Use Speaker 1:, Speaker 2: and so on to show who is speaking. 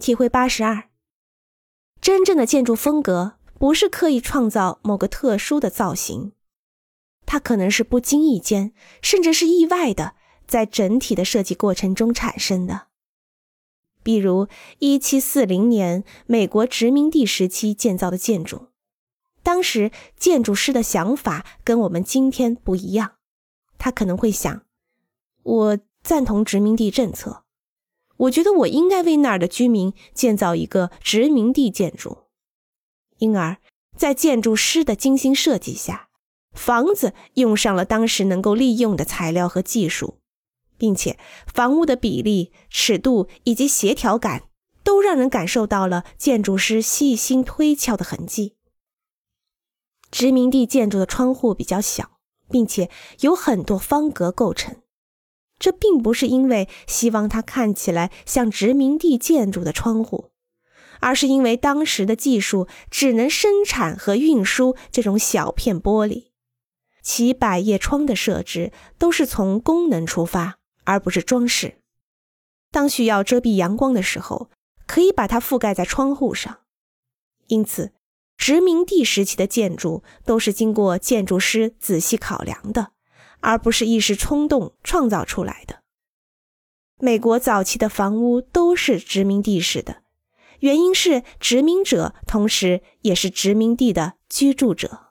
Speaker 1: 体会八十二。真正的建筑风格不是刻意创造某个特殊的造型，它可能是不经意间，甚至是意外的，在整体的设计过程中产生的。比如，一七四零年美国殖民地时期建造的建筑，当时建筑师的想法跟我们今天不一样，他可能会想：我赞同殖民地政策。我觉得我应该为那儿的居民建造一个殖民地建筑，因而，在建筑师的精心设计下，房子用上了当时能够利用的材料和技术，并且房屋的比例、尺度以及协调感都让人感受到了建筑师细心推敲的痕迹。殖民地建筑的窗户比较小，并且有很多方格构成。这并不是因为希望它看起来像殖民地建筑的窗户，而是因为当时的技术只能生产和运输这种小片玻璃，其百叶窗的设置都是从功能出发，而不是装饰。当需要遮蔽阳光的时候，可以把它覆盖在窗户上。因此，殖民地时期的建筑都是经过建筑师仔细考量的。而不是一时冲动创造出来的。美国早期的房屋都是殖民地式的，原因是殖民者同时也是殖民地的居住者。